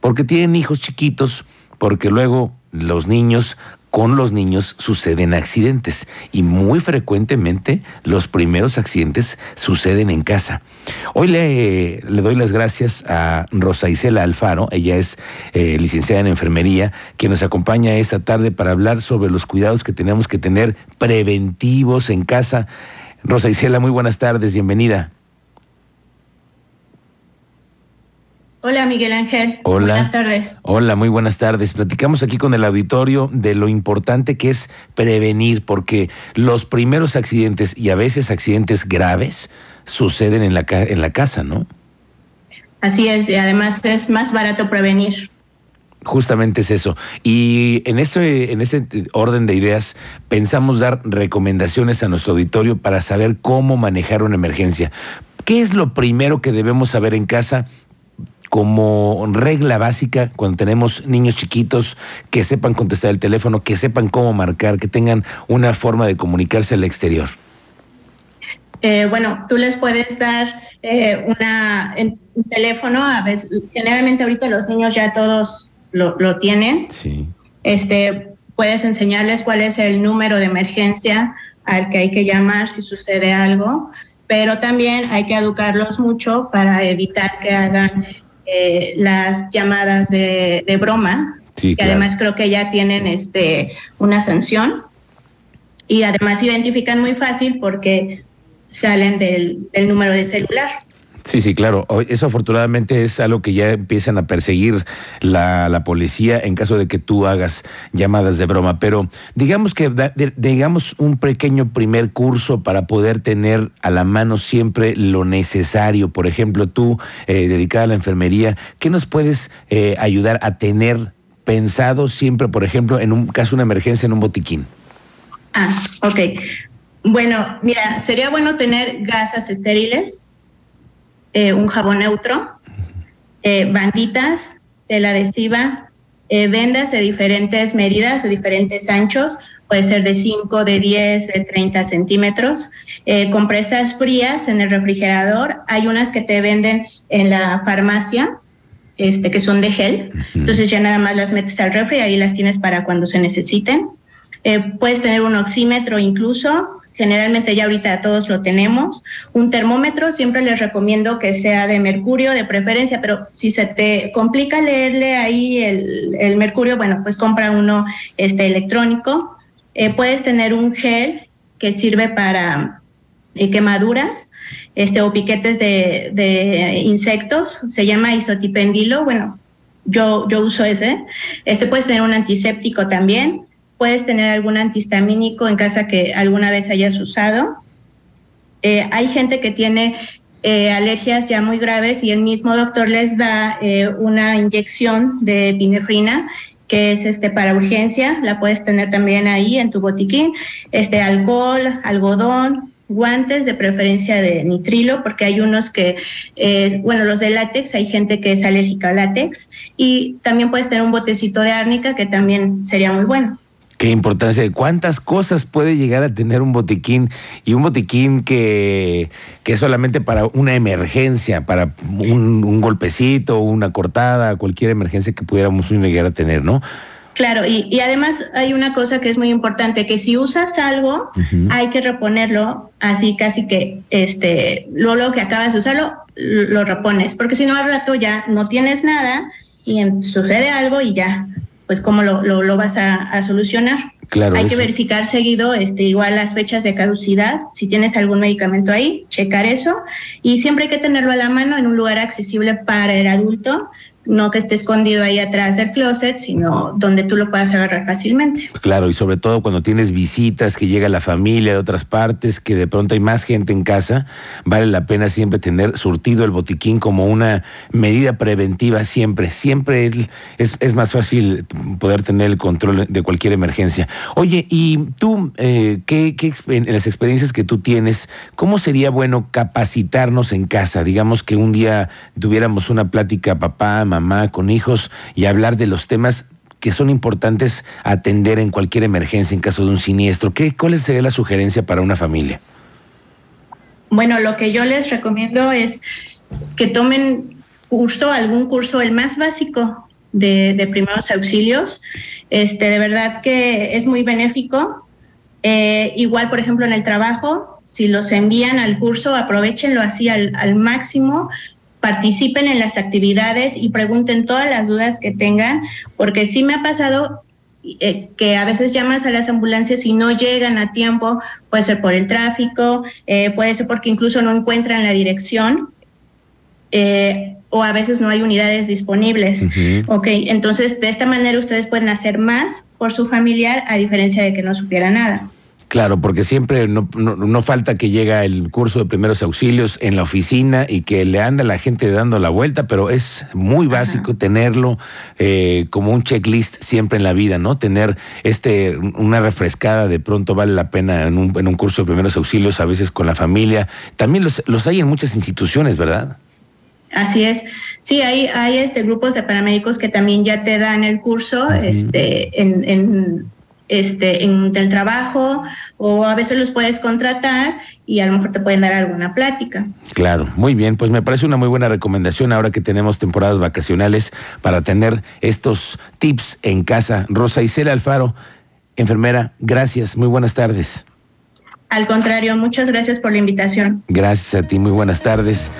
porque tienen hijos chiquitos, porque luego los niños con los niños suceden accidentes y muy frecuentemente los primeros accidentes suceden en casa. Hoy le, doy las gracias a Rosa Isela Alfaro, ella es eh, licenciada en enfermería, que nos acompaña esta tarde para hablar sobre los cuidados que tenemos que tener preventivos en casa. Rosa Isela, muy buenas tardes, bienvenida. Hola Miguel Ángel. Hola. Buenas tardes. Hola, muy buenas tardes. Platicamos aquí con el auditorio de lo importante que es prevenir, porque los primeros accidentes y a veces accidentes graves suceden en la, en la casa, ¿no? Así es, y además es más barato prevenir. Justamente es eso. Y en ese, en ese orden de ideas, pensamos dar recomendaciones a nuestro auditorio para saber cómo manejar una emergencia. ¿Qué es lo primero que debemos saber en casa como regla básica cuando tenemos niños chiquitos que sepan contestar el teléfono, que sepan cómo marcar, que tengan una forma de comunicarse al exterior? Eh, bueno, tú les puedes dar eh, una, un teléfono, a veces, generalmente ahorita los niños ya todos lo, lo tienen. Sí. Este, puedes enseñarles cuál es el número de emergencia al que hay que llamar si sucede algo, pero también hay que educarlos mucho para evitar que hagan eh, las llamadas de, de broma, Sí, que claro. además creo que ya tienen este una sanción y además identifican muy fácil porque salen del, del número de celular. Sí, sí, claro. Eso afortunadamente es algo que ya empiezan a perseguir la, la policía en caso de que tú hagas llamadas de broma. Pero digamos que digamos un pequeño primer curso para poder tener a la mano siempre lo necesario. Por ejemplo, tú eh, dedicada a la enfermería, ¿qué nos puedes eh, ayudar a tener pensado siempre, por ejemplo, en un caso de una emergencia en un botiquín? Ah, ok. Bueno, mira, sería bueno tener gasas estériles, eh, un jabón neutro, eh, banditas, tela adhesiva, eh, vendas de diferentes medidas, de diferentes anchos, puede ser de 5, de 10, de 30 centímetros, eh, compresas frías en el refrigerador, hay unas que te venden en la farmacia, este, que son de gel, entonces ya nada más las metes al refri, ahí las tienes para cuando se necesiten. Puedes tener un oxímetro incluso, generalmente ya ahorita todos lo tenemos. Un termómetro, siempre les recomiendo que sea de mercurio de preferencia, pero si se te complica leerle ahí el, el mercurio, bueno, pues compra uno este, electrónico. Eh, puedes tener un gel que sirve para eh, quemaduras este, o piquetes de, de insectos, se llama isotipendilo, bueno, yo, yo uso ese. Este puedes tener un antiséptico también, puedes tener algún antihistamínico en casa que alguna vez hayas usado. Eh, hay gente que tiene eh, alergias ya muy graves y el mismo doctor les da eh, una inyección de epinefrina que es este para urgencia, la puedes tener también ahí en tu botiquín, este alcohol, algodón, guantes de preferencia de nitrilo, porque hay unos que, bueno, los de látex, hay gente que es alérgica al látex, y también puedes tener un botecito de árnica que también sería muy bueno. Qué importancia de cuántas cosas puede llegar a tener un botiquín y un botiquín que, que es solamente para una emergencia, para un, un golpecito, una cortada, cualquier emergencia que pudiéramos llegar a tener, ¿no? Claro, y, y además hay una cosa que es muy importante, que si usas algo, hay que reponerlo así casi que, este, luego que acabas de usarlo, lo repones, porque si no al rato ya no tienes nada y sucede algo y ya, pues cómo lo, lo, vas a solucionar. Claro, hay que verificar seguido, este, igual las fechas de caducidad, si tienes algún medicamento ahí, checar eso, y siempre hay que tenerlo a la mano en un lugar accesible para el adulto, no que esté escondido ahí atrás del closet, sino donde tú lo puedas agarrar fácilmente. Claro, y sobre todo cuando tienes visitas, que llega la familia de otras partes, que de pronto hay más gente en casa, vale la pena siempre tener surtido el botiquín como una medida preventiva siempre. Siempre es más fácil poder tener el control de cualquier emergencia. Oye, y tú, eh, ¿qué, en las experiencias que tú tienes, cómo sería bueno capacitarnos en casa? Digamos que un día tuviéramos una plática papá, mamá, con hijos y hablar de los temas que son importantes atender en cualquier emergencia en caso de un siniestro. ¿Qué, ¿Cuál sería la sugerencia para una familia? Bueno, lo que yo les recomiendo es que tomen curso, algún curso, el más básico de, primeros auxilios. Este, de verdad que es muy benéfico. Eh, igual, por ejemplo, en el trabajo, si los envían al curso, aprovechenlo así al, máximo, participen en las actividades y pregunten todas las dudas que tengan, porque sí me ha pasado eh, que a veces llamas a las ambulancias y no llegan a tiempo, puede ser por el tráfico, eh, puede ser porque incluso no encuentran la dirección. O a veces no hay unidades disponibles. Ok, entonces de esta manera ustedes pueden hacer más por su familiar a diferencia de que no supiera nada. Claro, porque siempre no, no, falta que llega el curso de primeros auxilios en la oficina y que le anda la gente dando la vuelta, pero es muy básico tenerlo eh, como un checklist siempre en la vida, ¿no? Tener este una refrescada de pronto vale la pena en un, en un curso de primeros auxilios, a veces con la familia. También los, los hay en muchas instituciones, ¿verdad? Así es. Sí, hay, hay este grupos de paramédicos que también ya te dan el curso, este, en, en este, en el trabajo o a veces los puedes contratar y a lo mejor te pueden dar alguna plática. Claro, muy bien, pues me parece una muy buena recomendación ahora que tenemos temporadas vacacionales para tener estos tips en casa. Rosa Isela Alfaro, enfermera, gracias, muy buenas tardes. Al contrario, muchas gracias por la invitación. Gracias a ti, muy buenas tardes.